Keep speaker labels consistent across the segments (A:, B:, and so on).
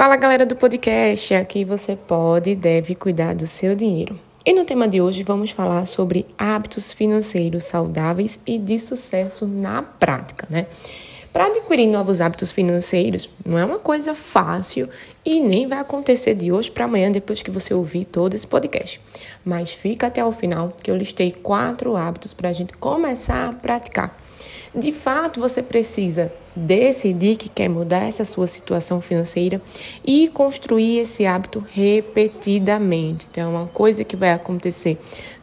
A: Fala galera do podcast, aqui você pode e deve cuidar do seu dinheiro. E no tema de hoje vamos falar sobre hábitos financeiros saudáveis e de sucesso na prática, né? Para adquirir novos hábitos financeiros não é uma coisa fácil e nem vai acontecer de hoje para amanhã depois que você ouvir todo esse podcast. Mas fica até o final que eu listei quatro hábitos para a gente começar a praticar. De fato, você precisa decidir que quer mudar essa sua situação financeira e construir esse hábito repetidamente. Então, é uma coisa que vai acontecer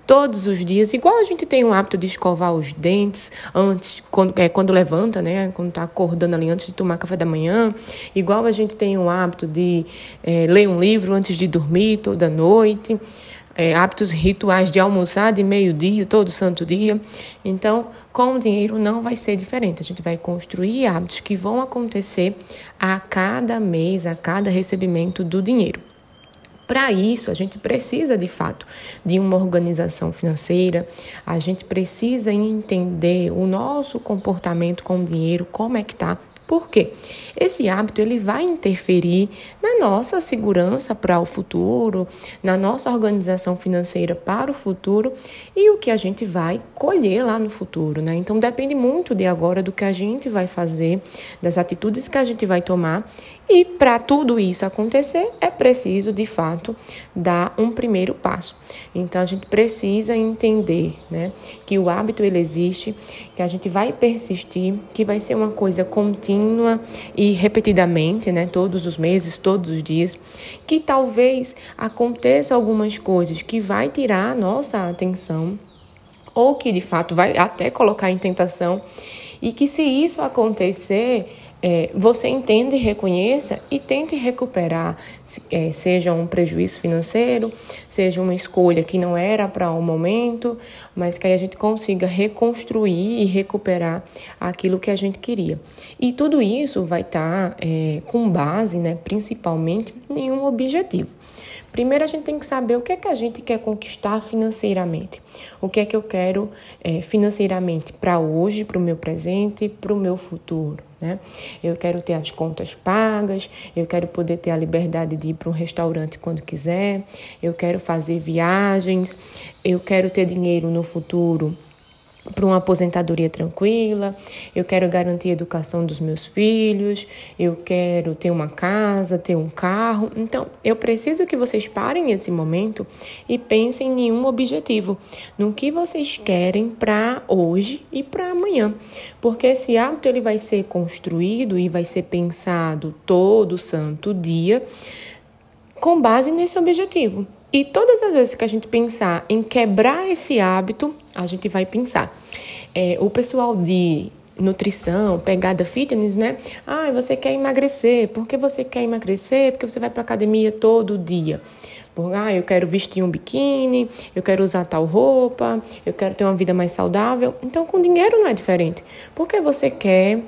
A: todos os dias, igual a gente tem o hábito de escovar os dentes antes, quando, é, quando levanta, né? Quando está acordando ali antes de tomar café da manhã, igual a gente tem o hábito de é, ler um livro antes de dormir toda noite é, hábitos rituais de almoçar de meio-dia, todo santo dia. Então, com o dinheiro não vai ser diferente. A gente vai construir hábitos que vão acontecer a cada mês, a cada recebimento do dinheiro. Para isso, a gente precisa de fato de uma organização financeira, a gente precisa entender o nosso comportamento com o dinheiro, como é que está por quê? Esse hábito ele vai interferir na nossa segurança para o futuro, na nossa organização financeira para o futuro e o que a gente vai colher lá no futuro, né? Então depende muito de agora do que a gente vai fazer, das atitudes que a gente vai tomar e para tudo isso acontecer, é preciso, de fato, dar um primeiro passo. Então, a gente precisa entender né, que o hábito ele existe, que a gente vai persistir, que vai ser uma coisa contínua e repetidamente, né, todos os meses, todos os dias, que talvez aconteça algumas coisas que vai tirar a nossa atenção ou que, de fato, vai até colocar em tentação e que se isso acontecer é, você entenda e reconheça e tente recuperar, é, seja um prejuízo financeiro, seja uma escolha que não era para o um momento, mas que aí a gente consiga reconstruir e recuperar aquilo que a gente queria. E tudo isso vai estar tá, é, com base, né, principalmente, em um objetivo. Primeiro a gente tem que saber o que é que a gente quer conquistar financeiramente. O que é que eu quero é, financeiramente para hoje, para o meu presente, para o meu futuro. Né? Eu quero ter as contas pagas, eu quero poder ter a liberdade de ir para um restaurante quando quiser, eu quero fazer viagens, eu quero ter dinheiro no futuro para uma aposentadoria tranquila, eu quero garantir a educação dos meus filhos, eu quero ter uma casa, ter um carro. Então, eu preciso que vocês parem esse momento e pensem em um objetivo, no que vocês querem para hoje e para amanhã. Porque esse hábito ele vai ser construído e vai ser pensado todo santo dia com base nesse objetivo. E todas as vezes que a gente pensar em quebrar esse hábito, a gente vai pensar. É, o pessoal de nutrição, pegada fitness, né? Ah, você quer emagrecer. Por que você quer emagrecer? Porque você vai para academia todo dia. Por, ah, eu quero vestir um biquíni, eu quero usar tal roupa, eu quero ter uma vida mais saudável. Então, com dinheiro não é diferente. Por que você quer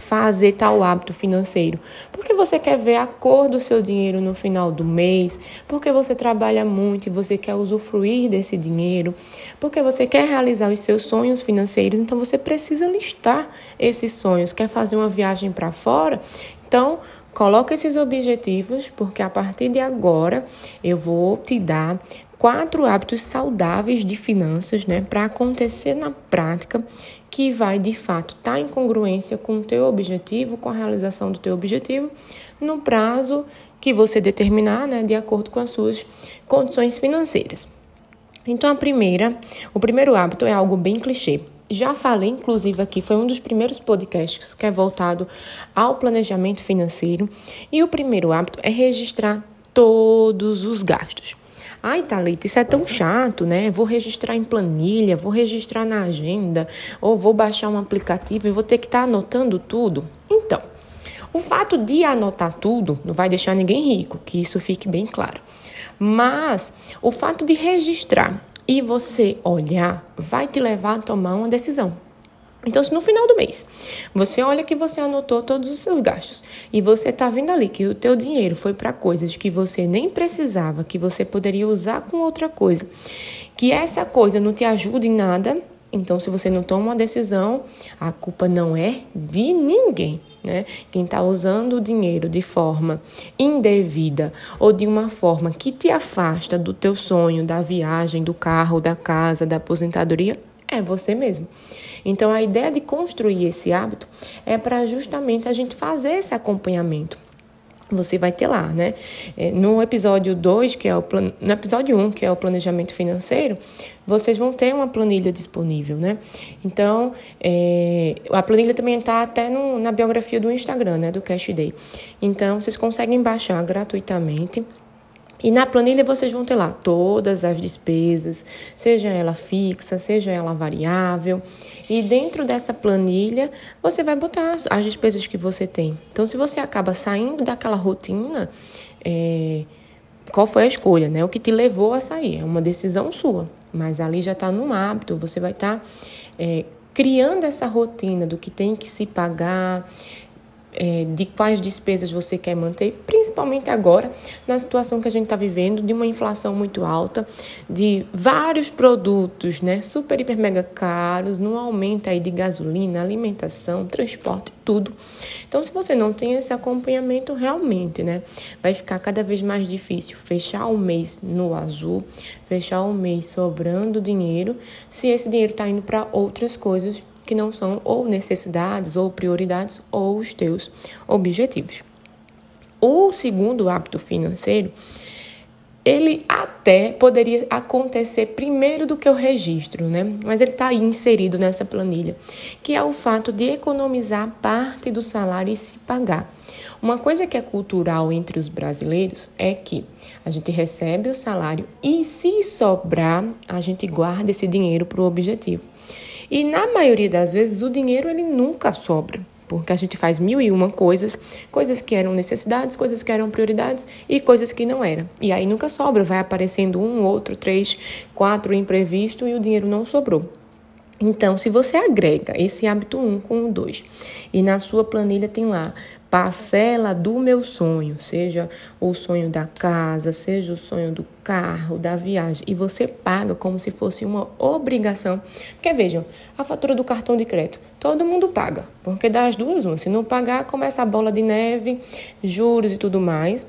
A: fazer tal hábito financeiro? Porque você quer ver a cor do seu dinheiro no final do mês, porque você trabalha muito e você quer usufruir desse dinheiro, porque você quer realizar os seus sonhos financeiros, então você precisa listar esses sonhos. Quer fazer uma viagem para fora? Então, coloca esses objetivos, porque a partir de agora eu vou te dar quatro hábitos saudáveis de finanças, né, para acontecer na prática, que vai de fato estar tá em congruência com o teu objetivo, com a realização do teu objetivo, no prazo que você determinar, né, de acordo com as suas condições financeiras. Então, a primeira, o primeiro hábito é algo bem clichê. Já falei, inclusive, aqui, foi um dos primeiros podcasts que é voltado ao planejamento financeiro. E o primeiro hábito é registrar todos os gastos. Ai, Thalita, isso é tão chato, né? Vou registrar em planilha, vou registrar na agenda, ou vou baixar um aplicativo e vou ter que estar tá anotando tudo. Então, o fato de anotar tudo não vai deixar ninguém rico, que isso fique bem claro. Mas o fato de registrar e você olhar vai te levar a tomar uma decisão. Então, se no final do mês você olha que você anotou todos os seus gastos e você está vendo ali que o teu dinheiro foi para coisas que você nem precisava, que você poderia usar com outra coisa, que essa coisa não te ajuda em nada, então se você não toma uma decisão, a culpa não é de ninguém, né? Quem está usando o dinheiro de forma indevida ou de uma forma que te afasta do teu sonho, da viagem, do carro, da casa, da aposentadoria, é você mesmo. Então, a ideia de construir esse hábito é para justamente a gente fazer esse acompanhamento você vai ter lá, né? É, no episódio 2, que é o plan... no episódio 1, um, que é o planejamento financeiro, vocês vão ter uma planilha disponível, né? Então, é... a planilha também está até no... na biografia do Instagram, né? Do Cash Day. Então, vocês conseguem baixar gratuitamente e na planilha vão ter lá todas as despesas, seja ela fixa, seja ela variável. E dentro dessa planilha você vai botar as despesas que você tem. Então, se você acaba saindo daquela rotina, é, qual foi a escolha, né? O que te levou a sair? É uma decisão sua, mas ali já está no hábito. Você vai estar tá, é, criando essa rotina do que tem que se pagar, é, de quais despesas você quer manter, principalmente agora, na situação que a gente está vivendo, de uma inflação muito alta, de vários produtos, né, super, hiper, mega caros, no aumento aí de gasolina, alimentação, transporte, tudo. Então, se você não tem esse acompanhamento, realmente, né, vai ficar cada vez mais difícil fechar o mês no azul, fechar o mês sobrando dinheiro, se esse dinheiro está indo para outras coisas que não são ou necessidades ou prioridades ou os teus objetivos. O segundo hábito financeiro, ele até poderia acontecer primeiro do que o registro, né? Mas ele está aí inserido nessa planilha, que é o fato de economizar parte do salário e se pagar. Uma coisa que é cultural entre os brasileiros é que a gente recebe o salário e, se sobrar, a gente guarda esse dinheiro para o objetivo. E na maioria das vezes o dinheiro ele nunca sobra, porque a gente faz mil e uma coisas, coisas que eram necessidades, coisas que eram prioridades e coisas que não eram. E aí nunca sobra, vai aparecendo um, outro, três, quatro imprevisto e o dinheiro não sobrou. Então, se você agrega esse hábito 1 um com o 2 e na sua planilha tem lá parcela do meu sonho, seja o sonho da casa, seja o sonho do carro, da viagem, e você paga como se fosse uma obrigação. Porque vejam, a fatura do cartão de crédito, todo mundo paga, porque das duas, uma, se não pagar, começa a bola de neve, juros e tudo mais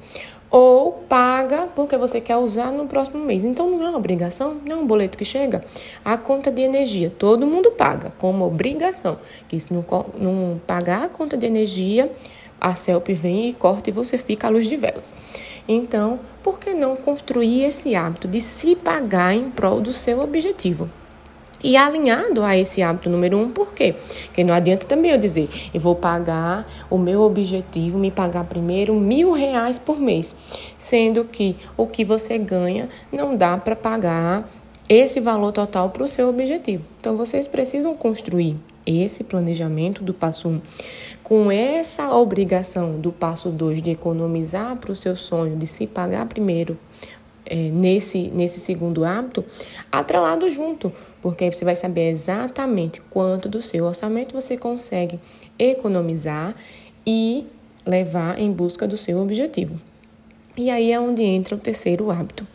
A: ou paga porque você quer usar no próximo mês. Então não é uma obrigação, não é um boleto que chega. A conta de energia, todo mundo paga como obrigação. Que se não, não pagar a conta de energia, a CELP vem e corta e você fica à luz de velas. Então, por que não construir esse hábito de se pagar em prol do seu objetivo? E alinhado a esse hábito número um, por quê? Porque não adianta também eu dizer, eu vou pagar o meu objetivo, me pagar primeiro mil reais por mês, sendo que o que você ganha não dá para pagar esse valor total para o seu objetivo. Então vocês precisam construir esse planejamento do passo 1 um, com essa obrigação do passo 2 de economizar para o seu sonho, de se pagar primeiro é, nesse, nesse segundo hábito, atrelado junto porque aí você vai saber exatamente quanto do seu orçamento você consegue economizar e levar em busca do seu objetivo. E aí é onde entra o terceiro hábito.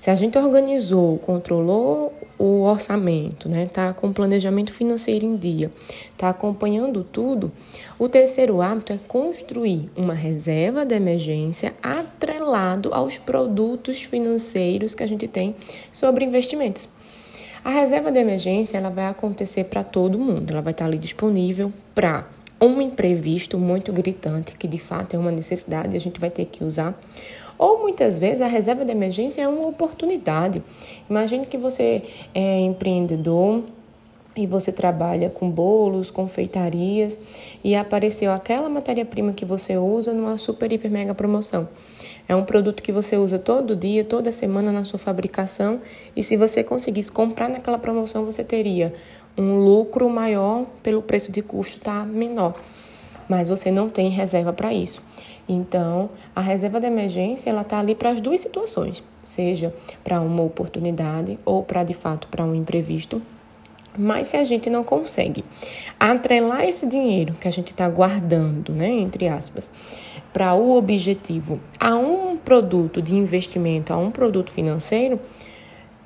A: Se a gente organizou, controlou o orçamento, né, tá com o planejamento financeiro em dia, tá acompanhando tudo, o terceiro hábito é construir uma reserva de emergência atrelado aos produtos financeiros que a gente tem sobre investimentos. A reserva de emergência ela vai acontecer para todo mundo, ela vai estar ali disponível para um imprevisto muito gritante, que de fato é uma necessidade, a gente vai ter que usar. Ou muitas vezes a reserva de emergência é uma oportunidade. Imagine que você é empreendedor e você trabalha com bolos, confeitarias e apareceu aquela matéria-prima que você usa numa super, hiper, mega promoção. É um produto que você usa todo dia, toda semana na sua fabricação e se você conseguisse comprar naquela promoção, você teria um lucro maior pelo preço de custo tá menor. Mas você não tem reserva para isso. Então, a reserva de emergência ela está ali para as duas situações, seja para uma oportunidade ou para de fato para um imprevisto. Mas se a gente não consegue atrelar esse dinheiro que a gente está guardando, né, entre aspas, para o objetivo a um produto de investimento, a um produto financeiro,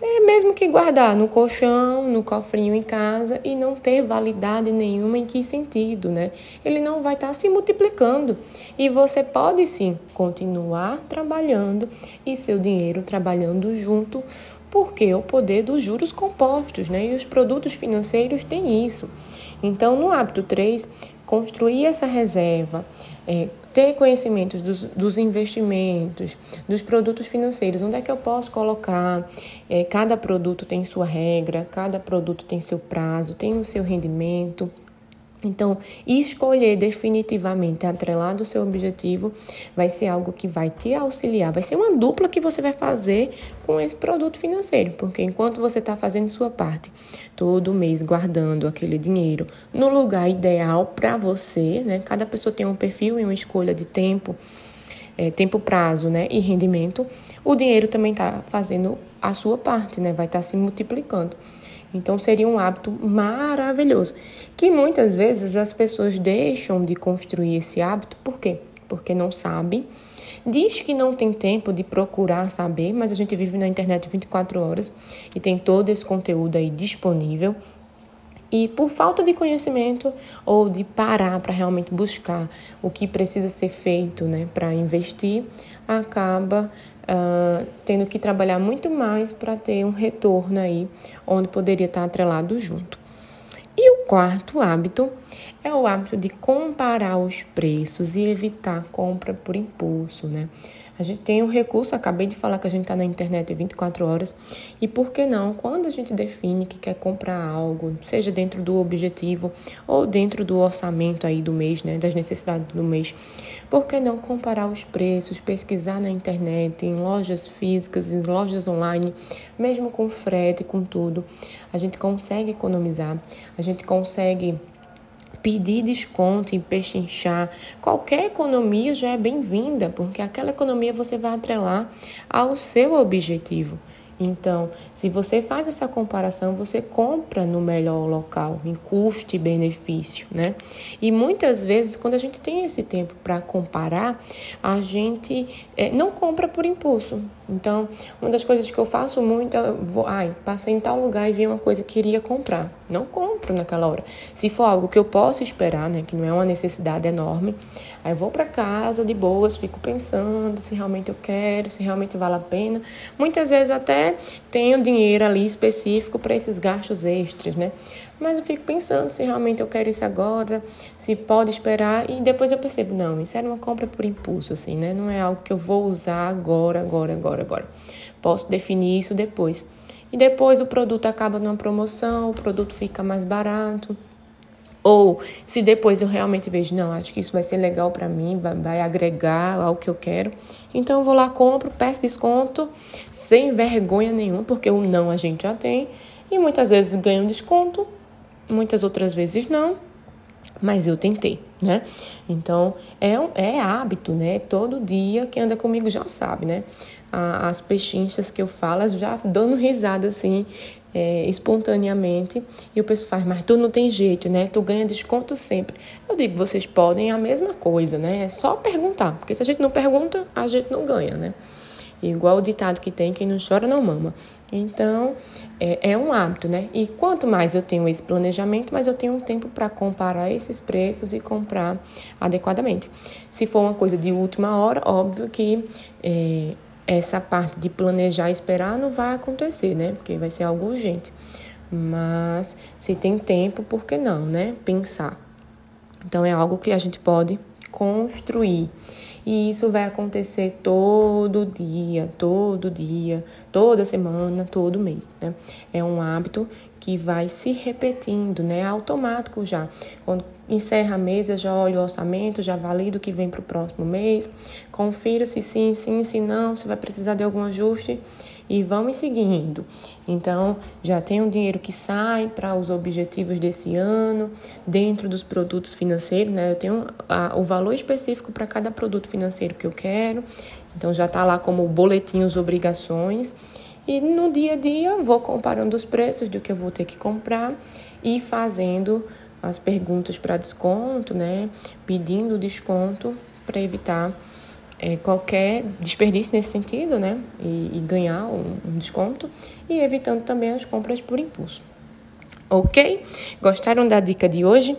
A: é mesmo que guardar no colchão, no cofrinho em casa e não ter validade nenhuma em que sentido, né? Ele não vai estar tá se multiplicando e você pode sim continuar trabalhando e seu dinheiro trabalhando junto, porque o poder dos juros compostos, né? E os produtos financeiros têm isso. Então, no hábito 3, construir essa reserva, é, ter conhecimento dos, dos, investimentos, dos produtos financeiros, onde é que eu posso colocar. É, cada produto tem sua regra, cada produto tem seu prazo, tem o seu rendimento. Então, escolher definitivamente atrelado ao seu objetivo vai ser algo que vai te auxiliar, vai ser uma dupla que você vai fazer com esse produto financeiro, porque enquanto você está fazendo sua parte, todo mês guardando aquele dinheiro no lugar ideal para você, né? Cada pessoa tem um perfil e uma escolha de tempo, é, tempo prazo, né? E rendimento. O dinheiro também está fazendo a sua parte, né? Vai estar tá se multiplicando. Então seria um hábito maravilhoso, que muitas vezes as pessoas deixam de construir esse hábito, por quê? Porque não sabem. Diz que não tem tempo de procurar saber, mas a gente vive na internet 24 horas e tem todo esse conteúdo aí disponível. E por falta de conhecimento ou de parar para realmente buscar o que precisa ser feito né, para investir, acaba uh, tendo que trabalhar muito mais para ter um retorno aí, onde poderia estar atrelado junto. E o quarto hábito é o hábito de comparar os preços e evitar compra por impulso, né? A gente tem um recurso, acabei de falar que a gente está na internet 24 horas, e por que não, quando a gente define que quer comprar algo, seja dentro do objetivo ou dentro do orçamento aí do mês, né, das necessidades do mês, por que não comparar os preços, pesquisar na internet, em lojas físicas, em lojas online, mesmo com frete, com tudo, a gente consegue economizar, a gente consegue pedir desconto e pechinchar, qualquer economia já é bem-vinda, porque aquela economia você vai atrelar ao seu objetivo. Então, se você faz essa comparação, você compra no melhor local, em custo e benefício, né? E muitas vezes, quando a gente tem esse tempo para comparar, a gente é, não compra por impulso. Então, uma das coisas que eu faço muito é, vou, ai, passei em tal lugar e vi uma coisa que queria comprar. Não compro naquela hora. Se for algo que eu posso esperar, né, que não é uma necessidade enorme, aí vou para casa de boas, fico pensando se realmente eu quero, se realmente vale a pena. Muitas vezes até tenho dinheiro ali específico para esses gastos extras, né? Mas eu fico pensando se realmente eu quero isso agora, se pode esperar e depois eu percebo, não, isso era uma compra por impulso assim, né? Não é algo que eu vou usar agora, agora, agora, agora. Posso definir isso depois. E depois o produto acaba numa promoção, o produto fica mais barato. Ou se depois eu realmente vejo, não, acho que isso vai ser legal para mim, vai, vai, agregar ao que eu quero. Então eu vou lá, compro, peço desconto, sem vergonha nenhuma, porque o não a gente já tem. E muitas vezes ganho desconto, muitas outras vezes não, mas eu tentei, né? Então é, é hábito, né? Todo dia quem anda comigo já sabe, né? As pechinchas que eu falo, já dando risada assim, é, espontaneamente e o pessoal faz, mas tu não tem jeito, né? Tu ganha desconto sempre. Eu digo, vocês podem a mesma coisa, né? É só perguntar, porque se a gente não pergunta, a gente não ganha, né? Igual o ditado que tem, quem não chora não mama. Então, é, é um hábito, né? E quanto mais eu tenho esse planejamento, mais eu tenho um tempo para comparar esses preços e comprar adequadamente. Se for uma coisa de última hora, óbvio que é, essa parte de planejar e esperar não vai acontecer, né? Porque vai ser algo urgente. Mas se tem tempo, por que não, né? Pensar. Então é algo que a gente pode construir. E isso vai acontecer todo dia, todo dia, toda semana, todo mês, né? É um hábito que vai se repetindo, né? Automático já. Quando encerra a mesa, já olho o orçamento, já valido o que vem para o próximo mês, confiro se sim, sim, se não, se vai precisar de algum ajuste e vamos seguindo. Então, já tem um dinheiro que sai para os objetivos desse ano, dentro dos produtos financeiros, né? Eu tenho a, o valor específico para cada produto financeiro que eu quero, então já está lá como boletim obrigações. E no dia a dia vou comparando os preços do que eu vou ter que comprar e fazendo as perguntas para desconto, né? Pedindo desconto para evitar é, qualquer desperdício nesse sentido, né? E, e ganhar um, um desconto e evitando também as compras por impulso. Ok? Gostaram da dica de hoje?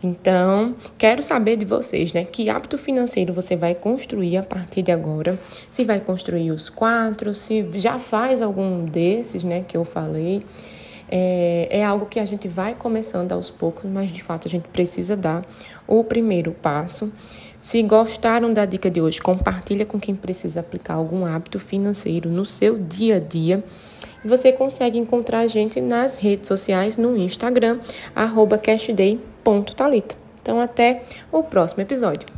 A: Então, quero saber de vocês, né? Que hábito financeiro você vai construir a partir de agora? Se vai construir os quatro, se já faz algum desses, né? Que eu falei. É, é algo que a gente vai começando aos poucos, mas de fato a gente precisa dar o primeiro passo. Se gostaram da dica de hoje, compartilha com quem precisa aplicar algum hábito financeiro no seu dia a dia. Você consegue encontrar a gente nas redes sociais, no Instagram, cashday.talita. Então, até o próximo episódio.